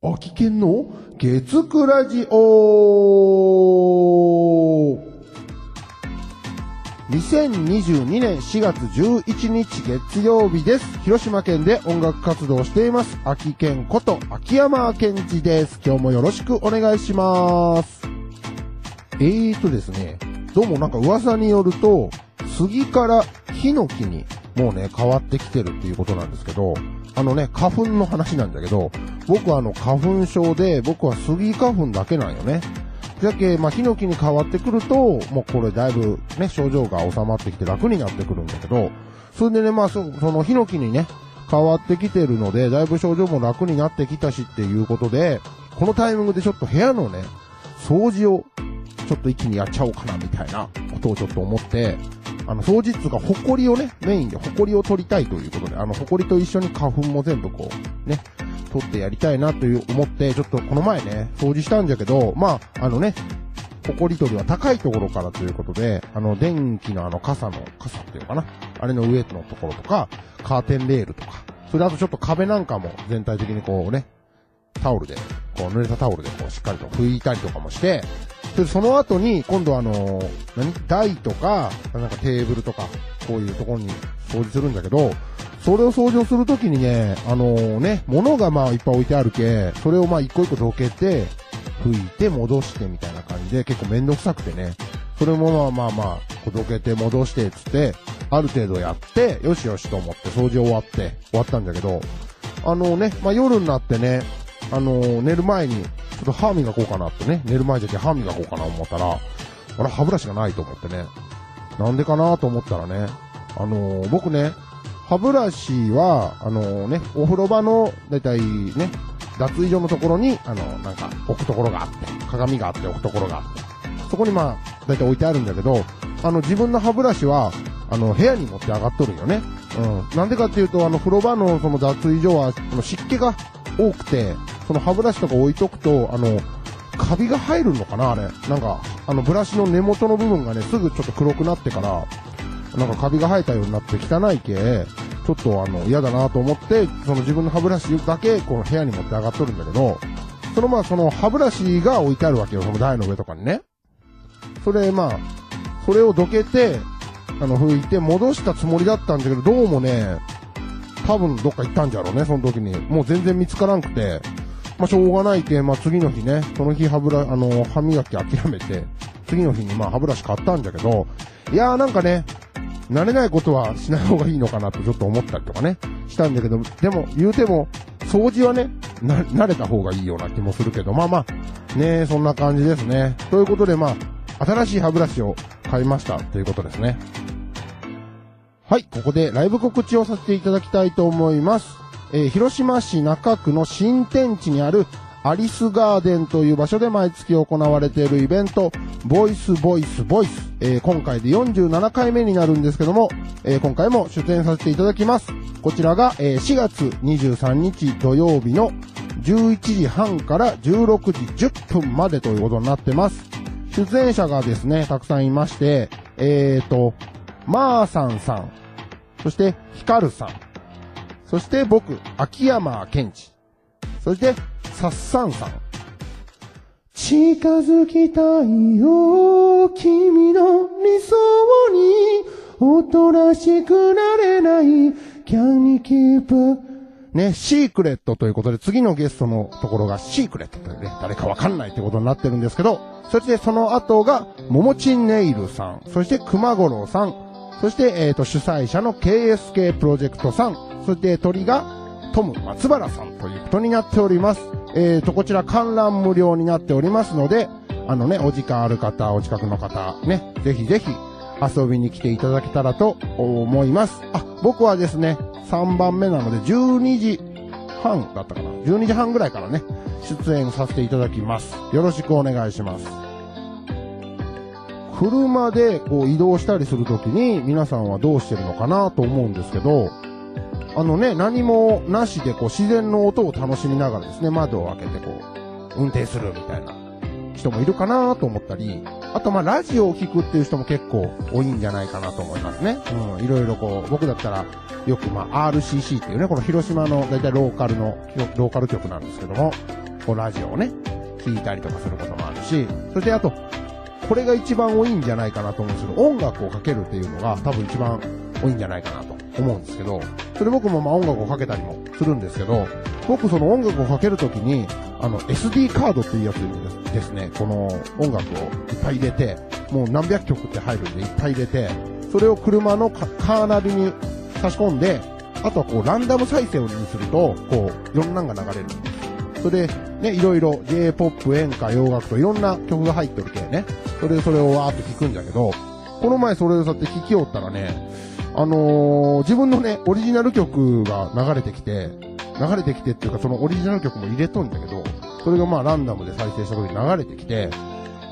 秋県の月9ラジオ2022年4月11日月曜日です。広島県で音楽活動をしています。秋健こと秋山健二です。今日もよろしくお願いします。えーとですね、どうもなんか噂によると、杉からヒノキにもうね、変わってきてるっていうことなんですけど、あのね、花粉の話なんだけど、僕はあの花粉症で、僕は杉花粉だけなんよね。じゃけ、まあ、ヒノキに変わってくると、もうこれだいぶね、症状が収まってきて楽になってくるんだけど、それでね、まあ、そのヒノキにね、変わってきてるので、だいぶ症状も楽になってきたしっていうことで、このタイミングでちょっと部屋のね、掃除をちょっと一気にやっちゃおうかなみたいなことをちょっと思って、あの、掃除っつうか、埃をね、メインで埃を取りたいということで、あの、埃と一緒に花粉も全部こう、ね、取ってやりたいなという思って、ちょっとこの前ね、掃除したんじゃけど、まあ、あのね、埃取りは高いところからということで、あの、電気のあの傘の、傘っていうのかな？あれの上のところとか、カーテンレールとか、それあとちょっと壁なんかも全体的にこうね、タオルで、こう濡れたタオルでこうしっかりと拭いたりとかもして、で、その後に、今度あの、何？台とか、なんかテーブルとか、こういうところに掃除するんだけど、それを掃除をするときにね、あのね、物がまあいっぱい置いてあるけ、それをまあ一個一個どけて、拭いて戻してみたいな感じで、結構めんどくさくてね、それもまあまあまあ、どけて戻して、つって、ある程度やって、よしよしと思って掃除終わって、終わったんだけど、あのね、まあ夜になってね、あの寝る前に、ちょっと歯磨こうかなってね、寝る前じゃけ歯磨こうかな思ったら、あれ歯ブラシがないと思ってね、なんでかなと思ったらね、あの僕ね、歯ブラシは、あのね、お風呂場の、だいたいね、脱衣所のところに、あの、なんか、置くところがあって、鏡があって置くところがあって、そこにまあ、だいたい置いてあるんだけど、あの、自分の歯ブラシは、あの、部屋に持って上がっとるんよね。うん。なんでかっていうと、あの、風呂場のその脱衣所は、あの、湿気が多くて、その歯ブラシとか置いとくと、あの、カビが入るのかなあれ。なんか、あの、ブラシの根元の部分がね、すぐちょっと黒くなってから、なんかカビが生えたようになって汚いけ、ちょっとあの、嫌だなと思って、その自分の歯ブラシだけ、この部屋に持って上がっとるんだけど、そのまあその歯ブラシが置いてあるわけよ、その台の上とかにね。それまあ、それをどけて、あの、拭いて戻したつもりだったんだけど、どうもね、多分どっか行ったんじゃろうね、その時に。もう全然見つからんくて、まあしょうがないけ、まあ次の日ね、その日歯ブラ、あの、歯磨き諦めて、次の日にまあ歯ブラシ買ったんだけど、いやーなんかね、慣れないことはしない方がいいのかなとちょっと思ったりとかね、したんだけど、でも言うても、掃除はね、慣れた方がいいような気もするけど、まあまあ、ねそんな感じですね。ということでまあ、新しい歯ブラシを買いましたということですね。はい、ここでライブ告知をさせていただきたいと思います。えー広島市中区の新天地にあるアリスガーデンという場所で毎月行われているイベント、ボイスボイスボイス。えー今回で47回目になるんですけども、えー今回も出演させていただきます。こちらが、えー4月23日土曜日の11時半から16時10分までということになってます。出演者がですね、たくさんいまして、えーと、まーさんさん、そして、ひかるさん、そして僕、秋山健二、そして、さっさんさん。近づきたいよ、君の理想に、おとなしくなれない、can you keep ね、シークレットということで、次のゲストのところがシークレットというね、誰かわかんないってことになってるんですけど、そしてその後が、ももちネイルさん、そして熊五郎さん、そして、えっ、と、主催者の KSK プロジェクトさん、そして鳥が、トム松原さんということになっております。えっ、と、こちら観覧無料になっておりますので、あのね、お時間ある方、お近くの方、ね、ぜひぜひ遊びに来ていただけたらと思います。あ、僕はですね、3番目なので12時半だったかな。12時半ぐらいからね、出演させていただきます。よろしくお願いします。車でこう移動したりするときに皆さんはどうしてるのかなと思うんですけど、あのね、何もなしでこう自然の音を楽しみながらですね、窓を開けてこう、運転するみたいな人もいるかなと思ったり、あとまあラジオを聞くっていう人も結構多いんじゃないかなと思いますね。うん、いろいろこう、僕だったらよくまあ RCC っていうね、この広島の大体ローカルの、ローカル局なんですけども、こうラジオをね、聞いたりとかすることもあるし、そしてあと、これが一番多いんじゃないかなと思うんですけど、音楽をかけるっていうのが多分一番多いんじゃないかなと思うんですけど、それ僕もまあ音楽をかけたりもするんですけど、僕その音楽をかけるときに、あの SD カードっていうやつですね、この音楽をいっぱい入れて、もう何百曲って入るんでいっぱい入れて、それを車のカーナビに差し込んで、あとはこうランダム再生にすると、こう、いろんなのが流れるんです。それで、ね、いろいろ J-POP、演歌、洋楽といろんな曲が入ってるけね。それでそれをわーっと聞くんだけど、この前それをさって聞きよったらね、あのー、自分のね、オリジナル曲が流れてきて、流れてきてっていうかそのオリジナル曲も入れとんだけど、それがまあランダムで再生した時に流れてきて、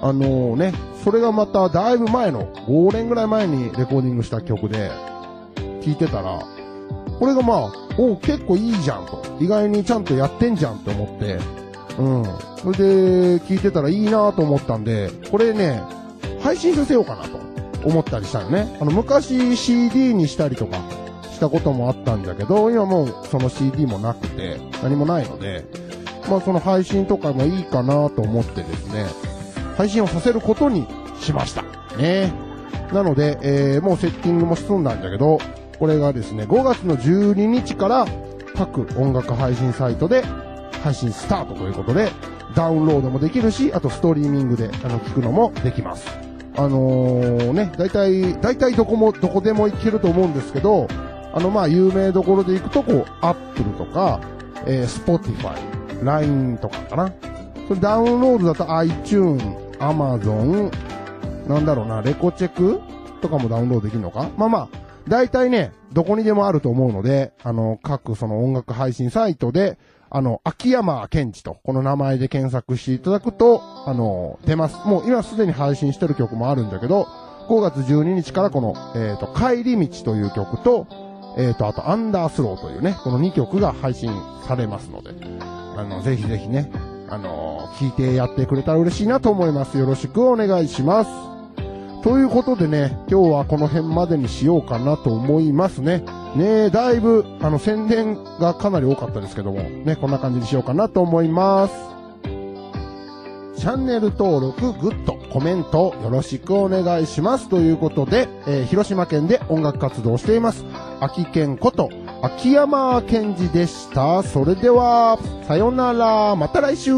あのー、ね、それがまただいぶ前の、5年ぐらい前にレコーディングした曲で、聞いてたら、これがまあ、お結構いいじゃんと。意外にちゃんとやってんじゃんって思って、うん。それで、聞いてたらいいなと思ったんで、これね、配信させようかなと思ったりしたよね。あの、昔 CD にしたりとかしたこともあったんだけど、今もうその CD もなくて、何もないので、まあその配信とかもいいかなと思ってですね、配信をさせることにしました。ね。なので、えー、もうセッティングも済んだんだけど、これがですね、5月の12日から各音楽配信サイトで配信スタートということで、ダウンロードもできるし、あとストリーミングであの聞くのもできます。あのー、ね、大体、大体どこも、どこでも行けると思うんですけど、あの、まあ、有名どころで行くと、こう、Apple とか、えー、Spotify、LINE とかかな。それダウンロードだと iTune、Amazon、なんだろうな、レコチェックとかもダウンロードできるのかまあまあ、大体ね、どこにでもあると思うので、あの、各その音楽配信サイトで、あの、秋山健治と、この名前で検索していただくと、あの、出ます。もう今すでに配信してる曲もあるんだけど、5月12日からこの、えっ、ー、と、帰り道という曲と、えっ、ー、と、あと、アンダースローというね、この2曲が配信されますので、あの、ぜひぜひね、あの、聞いてやってくれたら嬉しいなと思います。よろしくお願いします。ということでね、今日はこの辺までにしようかなと思いますね。ねだいぶ、あの、宣伝がかなり多かったですけども、ね、こんな感じにしようかなと思います。チャンネル登録、グッド、コメントよろしくお願いします。ということで、えー、広島県で音楽活動をしています。秋健こと秋山健二でした。それでは、さよなら、また来週